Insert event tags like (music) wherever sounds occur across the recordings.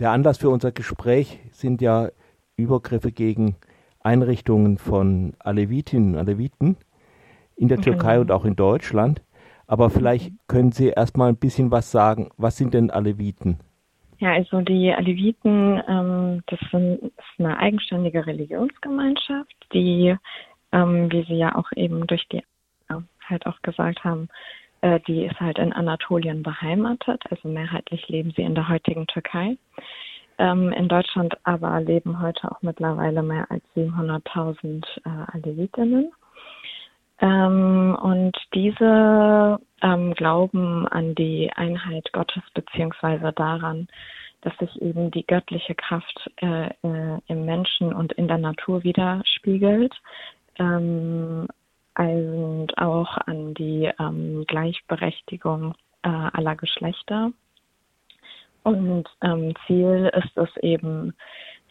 der Anlass für unser Gespräch sind ja Übergriffe gegen Einrichtungen von Alevitinnen und Aleviten in der Türkei und auch in Deutschland. Aber vielleicht können Sie erst mal ein bisschen was sagen. Was sind denn Aleviten? Ja, also die Aleviten, ähm, das, sind, ist eine eigenständige Religionsgemeinschaft, die, ähm, wie Sie ja auch eben durch die äh, halt auch gesagt haben, äh, die ist halt in Anatolien beheimatet. Also mehrheitlich leben sie in der heutigen Türkei. Ähm, in Deutschland aber leben heute auch mittlerweile mehr als 700.000 äh, Alevitinnen. Ähm, und diese ähm, glauben an die Einheit Gottes beziehungsweise daran, dass sich eben die göttliche Kraft äh, äh, im Menschen und in der Natur widerspiegelt ähm, und auch an die ähm, Gleichberechtigung äh, aller Geschlechter. Und ähm, Ziel ist es eben,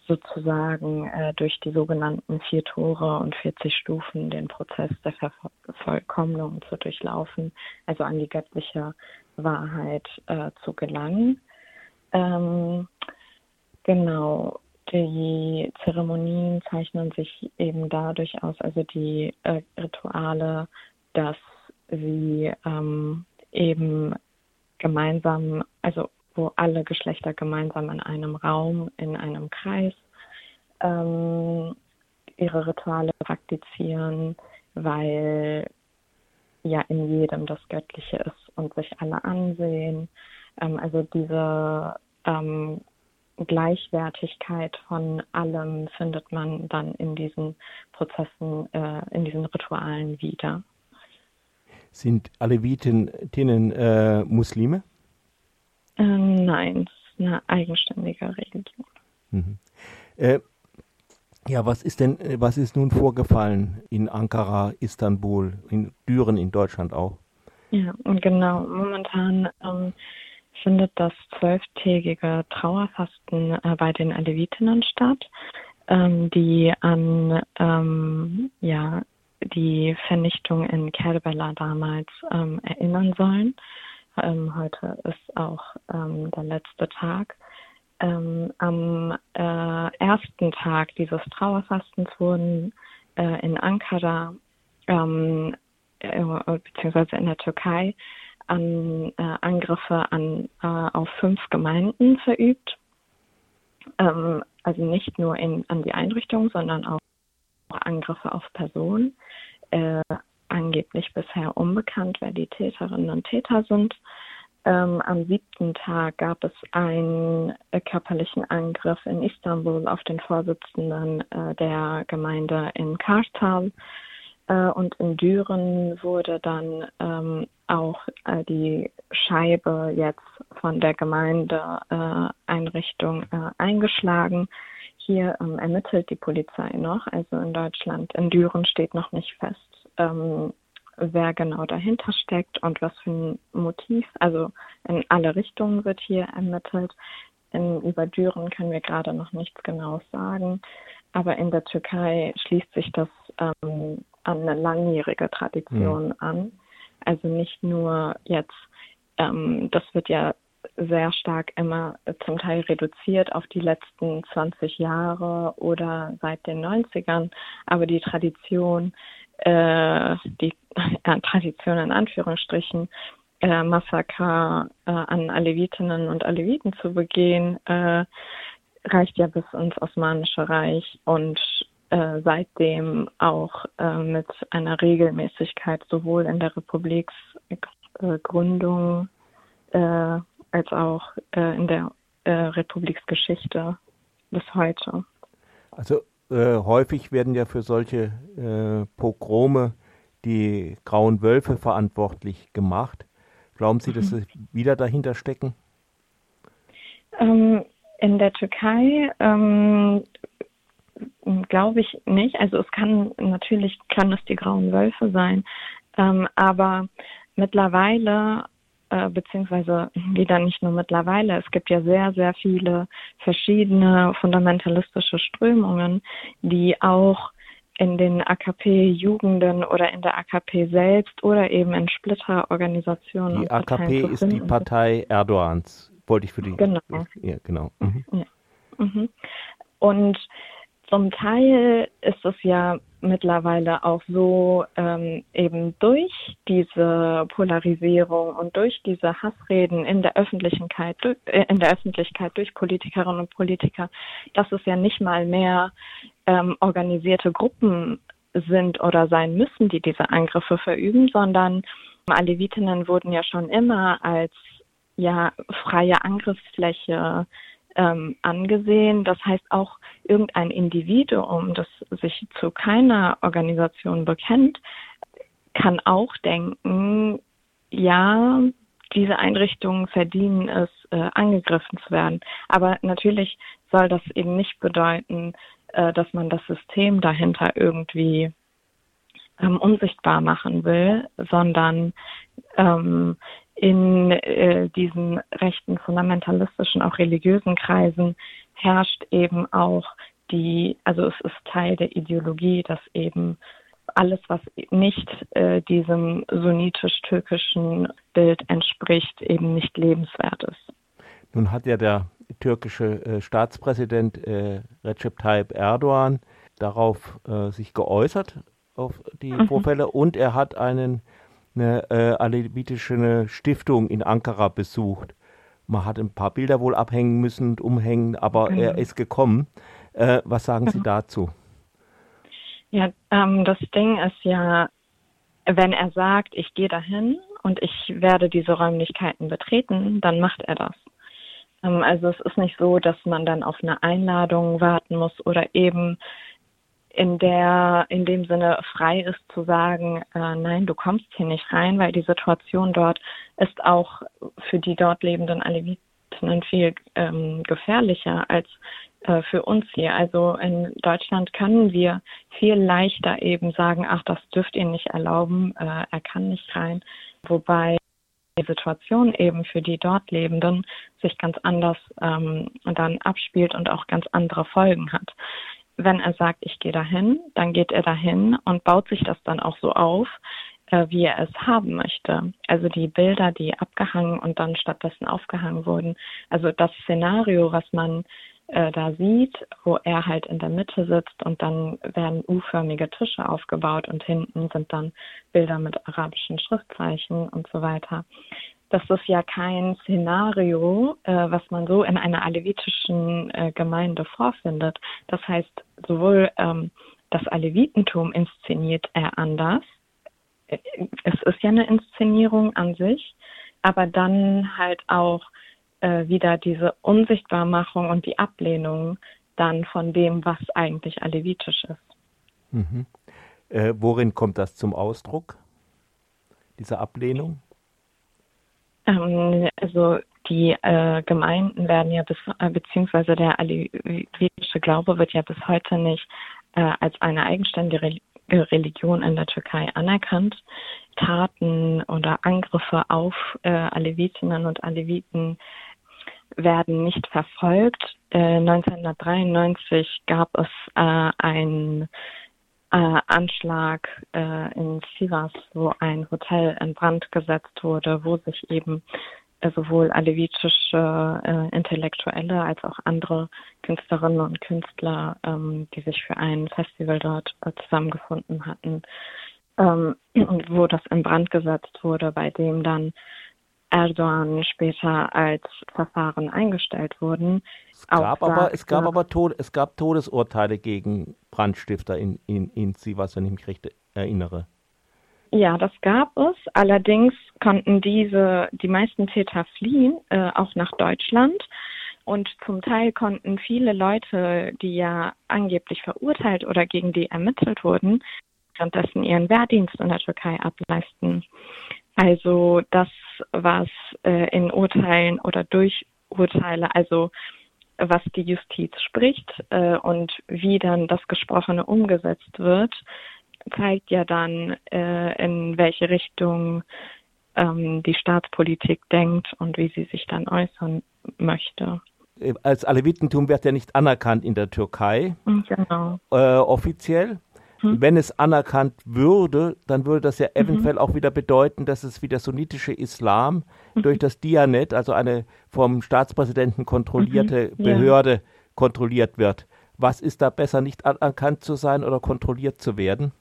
sozusagen äh, durch die sogenannten vier Tore und 40 Stufen den Prozess der Vervollkommnung zu durchlaufen, also an die göttliche Wahrheit äh, zu gelangen. Ähm, genau, die Zeremonien zeichnen sich eben dadurch aus, also die äh, Rituale, dass sie ähm, eben gemeinsam, also wo alle Geschlechter gemeinsam in einem Raum, in einem Kreis ähm, ihre Rituale praktizieren, weil ja in jedem das Göttliche ist und sich alle ansehen. Ähm, also diese ähm, Gleichwertigkeit von allem findet man dann in diesen Prozessen, äh, in diesen Ritualen wieder. Sind Alevitinnen äh, Muslime? Nein, es ist eine eigenständige Religion. Mhm. Äh, ja, was ist denn, äh, was ist nun vorgefallen in Ankara, Istanbul, in Düren in Deutschland auch? Ja, und genau, momentan ähm, findet das zwölftägige Trauerfasten äh, bei den Alevitinnen statt, ähm, die an ähm, ja, die Vernichtung in Kerbela damals ähm, erinnern sollen. Ähm, heute ist auch ähm, der letzte Tag. Ähm, am äh, ersten Tag dieses Trauerfastens wurden äh, in Ankara ähm, äh, beziehungsweise in der Türkei an äh, Angriffe an, äh, auf fünf Gemeinden verübt. Ähm, also nicht nur in, an die Einrichtung, sondern auch Angriffe auf Personen. Angeblich bisher unbekannt, wer die Täterinnen und Täter sind. Ähm, am siebten Tag gab es einen äh, körperlichen Angriff in Istanbul auf den Vorsitzenden äh, der Gemeinde in Kartal. Äh, und in Düren wurde dann ähm, auch äh, die Scheibe jetzt von der Gemeindeeinrichtung eingeschlagen. Hier ähm, ermittelt die Polizei noch, also in Deutschland. In Düren steht noch nicht fest, ähm, wer genau dahinter steckt und was für ein Motiv. Also in alle Richtungen wird hier ermittelt. In, über Düren können wir gerade noch nichts Genaues sagen. Aber in der Türkei schließt sich das ähm, an eine langjährige Tradition mhm. an. Also nicht nur jetzt, ähm, das wird ja sehr stark immer zum Teil reduziert auf die letzten 20 Jahre oder seit den 90ern, aber die Tradition äh, die äh, Tradition in Anführungsstrichen, äh, Massaker äh, an Alevitinnen und Aleviten zu begehen, äh, reicht ja bis ins Osmanische Reich und äh, seitdem auch äh, mit einer Regelmäßigkeit sowohl in der Republiksgründung äh, als auch äh, in der äh, Republiksgeschichte bis heute. Also äh, häufig werden ja für solche äh, Pogrome die grauen Wölfe verantwortlich gemacht. Glauben Sie, dass mhm. sie wieder dahinter stecken? Ähm, in der Türkei ähm, glaube ich nicht. Also es kann natürlich kann es die grauen Wölfe sein, ähm, aber mittlerweile äh, beziehungsweise wieder nicht nur mittlerweile. Es gibt ja sehr, sehr viele verschiedene fundamentalistische Strömungen, die auch in den AKP-Jugenden oder in der AKP selbst oder eben in Splitterorganisationen. Die AKP ist die Partei Erdogans, wollte ich für die. Genau. Ja, genau. Mhm. Ja. Mhm. Und zum Teil ist es ja mittlerweile auch so, ähm, eben durch diese Polarisierung und durch diese Hassreden in der Öffentlichkeit, äh, in der Öffentlichkeit durch Politikerinnen und Politiker, dass es ja nicht mal mehr ähm, organisierte Gruppen sind oder sein müssen, die diese Angriffe verüben, sondern Alevitinnen wurden ja schon immer als ja freie Angriffsfläche ähm, angesehen. Das heißt auch irgendein Individuum, das sich zu keiner Organisation bekennt, kann auch denken, ja, diese Einrichtungen verdienen es, äh, angegriffen zu werden. Aber natürlich soll das eben nicht bedeuten, äh, dass man das System dahinter irgendwie ähm, unsichtbar machen will, sondern ähm, in äh, diesen rechten, fundamentalistischen, auch religiösen Kreisen herrscht eben auch die, also es ist Teil der Ideologie, dass eben alles, was nicht äh, diesem sunnitisch-türkischen Bild entspricht, eben nicht lebenswert ist. Nun hat ja der türkische äh, Staatspräsident äh, Recep Tayyip Erdogan darauf äh, sich geäußert, auf die mhm. Vorfälle, und er hat einen eine äh, alevitische Stiftung in Ankara besucht. Man hat ein paar Bilder wohl abhängen müssen und umhängen, aber genau. er ist gekommen. Äh, was sagen Sie mhm. dazu? Ja, ähm, das Ding ist ja, wenn er sagt, ich gehe dahin und ich werde diese Räumlichkeiten betreten, dann macht er das. Ähm, also es ist nicht so, dass man dann auf eine Einladung warten muss oder eben in der in dem Sinne frei ist zu sagen, äh, nein, du kommst hier nicht rein, weil die Situation dort ist auch für die dort lebenden Aleviten viel ähm, gefährlicher als äh, für uns hier. Also in Deutschland können wir viel leichter eben sagen, ach, das dürft ihr nicht erlauben, äh, er kann nicht rein, wobei die Situation eben für die dort Lebenden sich ganz anders ähm, dann abspielt und auch ganz andere Folgen hat wenn er sagt, ich gehe dahin, dann geht er dahin und baut sich das dann auch so auf, äh, wie er es haben möchte. Also die Bilder, die abgehangen und dann stattdessen aufgehangen wurden. Also das Szenario, was man äh, da sieht, wo er halt in der Mitte sitzt und dann werden U-förmige Tische aufgebaut und hinten sind dann Bilder mit arabischen Schriftzeichen und so weiter das ist ja kein Szenario, äh, was man so in einer alevitischen äh, Gemeinde vorfindet. Das heißt, sowohl ähm, das Alevitentum inszeniert er anders. Äh, es ist ja eine Inszenierung an sich, aber dann halt auch äh, wieder diese Unsichtbarmachung und die Ablehnung dann von dem, was eigentlich alevitisch ist. Mhm. Äh, worin kommt das zum Ausdruck, diese Ablehnung? Ähm, also die äh, Gemeinden werden ja bis, äh, beziehungsweise der alevitische Glaube wird ja bis heute nicht äh, als eine eigenständige Re Religion in der Türkei anerkannt. Taten oder Angriffe auf äh, Alevitinnen und Aleviten werden nicht verfolgt. Äh, 1993 gab es äh, ein äh, Anschlag äh, in Sivas, wo ein Hotel in Brand gesetzt wurde, wo sich eben äh, sowohl alevitische äh, Intellektuelle als auch andere Künstlerinnen und Künstler, ähm, die sich für ein Festival dort äh, zusammengefunden hatten, ähm, (clears throat) wo das in Brand gesetzt wurde, bei dem dann Erdogan später als Verfahren eingestellt wurden. Es gab, aber, es gab aber Tod, es gab Todesurteile gegen Brandstifter in, in, in Sivas, wenn ich mich recht erinnere. Ja, das gab es. Allerdings konnten diese, die meisten Täter fliehen, äh, auch nach Deutschland. Und zum Teil konnten viele Leute, die ja angeblich verurteilt oder gegen die ermittelt wurden, währenddessen ihren Wehrdienst in der Türkei ableisten. Also das, was äh, in Urteilen oder durch Urteile, also was die Justiz spricht äh, und wie dann das Gesprochene umgesetzt wird, zeigt ja dann, äh, in welche Richtung ähm, die Staatspolitik denkt und wie sie sich dann äußern möchte. Als Alevitentum wird ja nicht anerkannt in der Türkei, genau. äh, offiziell. Mhm. wenn es anerkannt würde, dann würde das ja mhm. eventuell auch wieder bedeuten, dass es wie der sunnitische Islam mhm. durch das Dianet, also eine vom Staatspräsidenten kontrollierte mhm. Behörde, ja. kontrolliert wird. Was ist da besser, nicht anerkannt zu sein oder kontrolliert zu werden?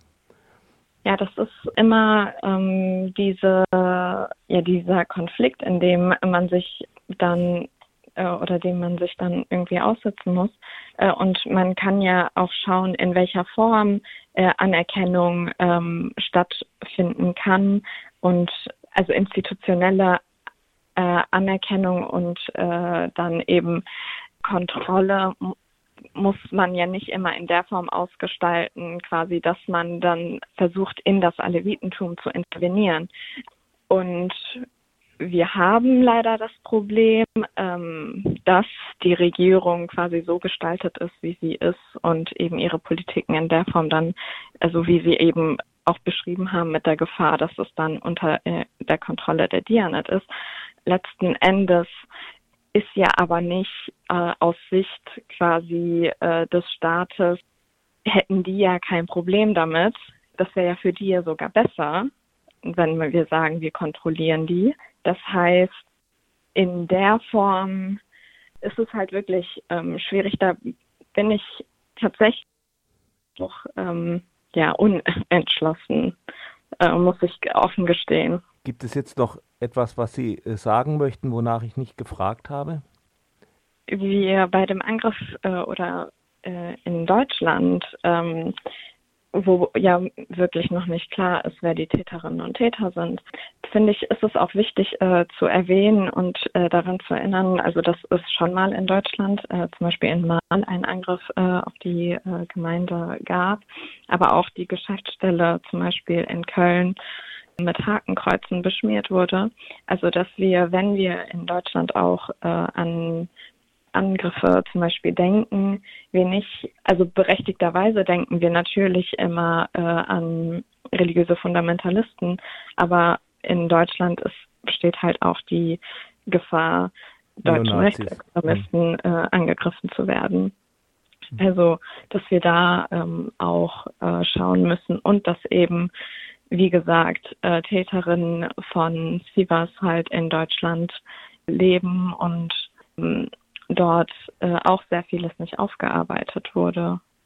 Ja, das ist immer ähm, diese, ja, dieser Konflikt, in dem man sich dann äh, oder dem man sich dann irgendwie aussetzen muss. Äh, und man kann ja auch schauen, in welcher Form äh, Anerkennung ähm, stattfinden kann und also institutionelle äh, Anerkennung und äh, dann eben Kontrolle muss man ja nicht immer in der Form ausgestalten, quasi, dass man dann versucht, in das Alevitentum zu intervenieren. Und wir haben leider das Problem, ähm, dass die Regierung quasi so gestaltet ist, wie sie ist und eben ihre Politiken in der Form dann, also wie sie eben auch beschrieben haben, mit der Gefahr, dass es dann unter äh, der Kontrolle der Dianet ist. Letzten Endes ist ja aber nicht äh, aus Sicht quasi äh, des Staates, hätten die ja kein Problem damit. Das wäre ja für die ja sogar besser, wenn wir sagen, wir kontrollieren die. Das heißt, in der Form ist es halt wirklich ähm, schwierig. Da bin ich tatsächlich noch ähm, ja, unentschlossen, äh, muss ich offen gestehen. Gibt es jetzt noch etwas, was Sie äh, sagen möchten, wonach ich nicht gefragt habe? Wir bei dem Angriff äh, oder äh, in Deutschland ähm, wo ja wirklich noch nicht klar ist, wer die Täterinnen und Täter sind, finde ich, ist es auch wichtig äh, zu erwähnen und äh, daran zu erinnern, also dass es schon mal in Deutschland, äh, zum Beispiel in Mal, einen Angriff äh, auf die äh, Gemeinde gab, aber auch die Geschäftsstelle zum Beispiel in Köln mit Hakenkreuzen beschmiert wurde. Also dass wir, wenn wir in Deutschland auch äh, an Angriffe zum Beispiel denken wir nicht, also berechtigterweise denken wir natürlich immer äh, an religiöse Fundamentalisten, aber in Deutschland ist, besteht halt auch die Gefahr, deutschen Rechtsextremisten äh, angegriffen zu werden. Also, dass wir da ähm, auch äh, schauen müssen und dass eben, wie gesagt, äh, Täterinnen von Sivas halt in Deutschland leben und ähm, dort äh, auch sehr vieles nicht aufgearbeitet wurde.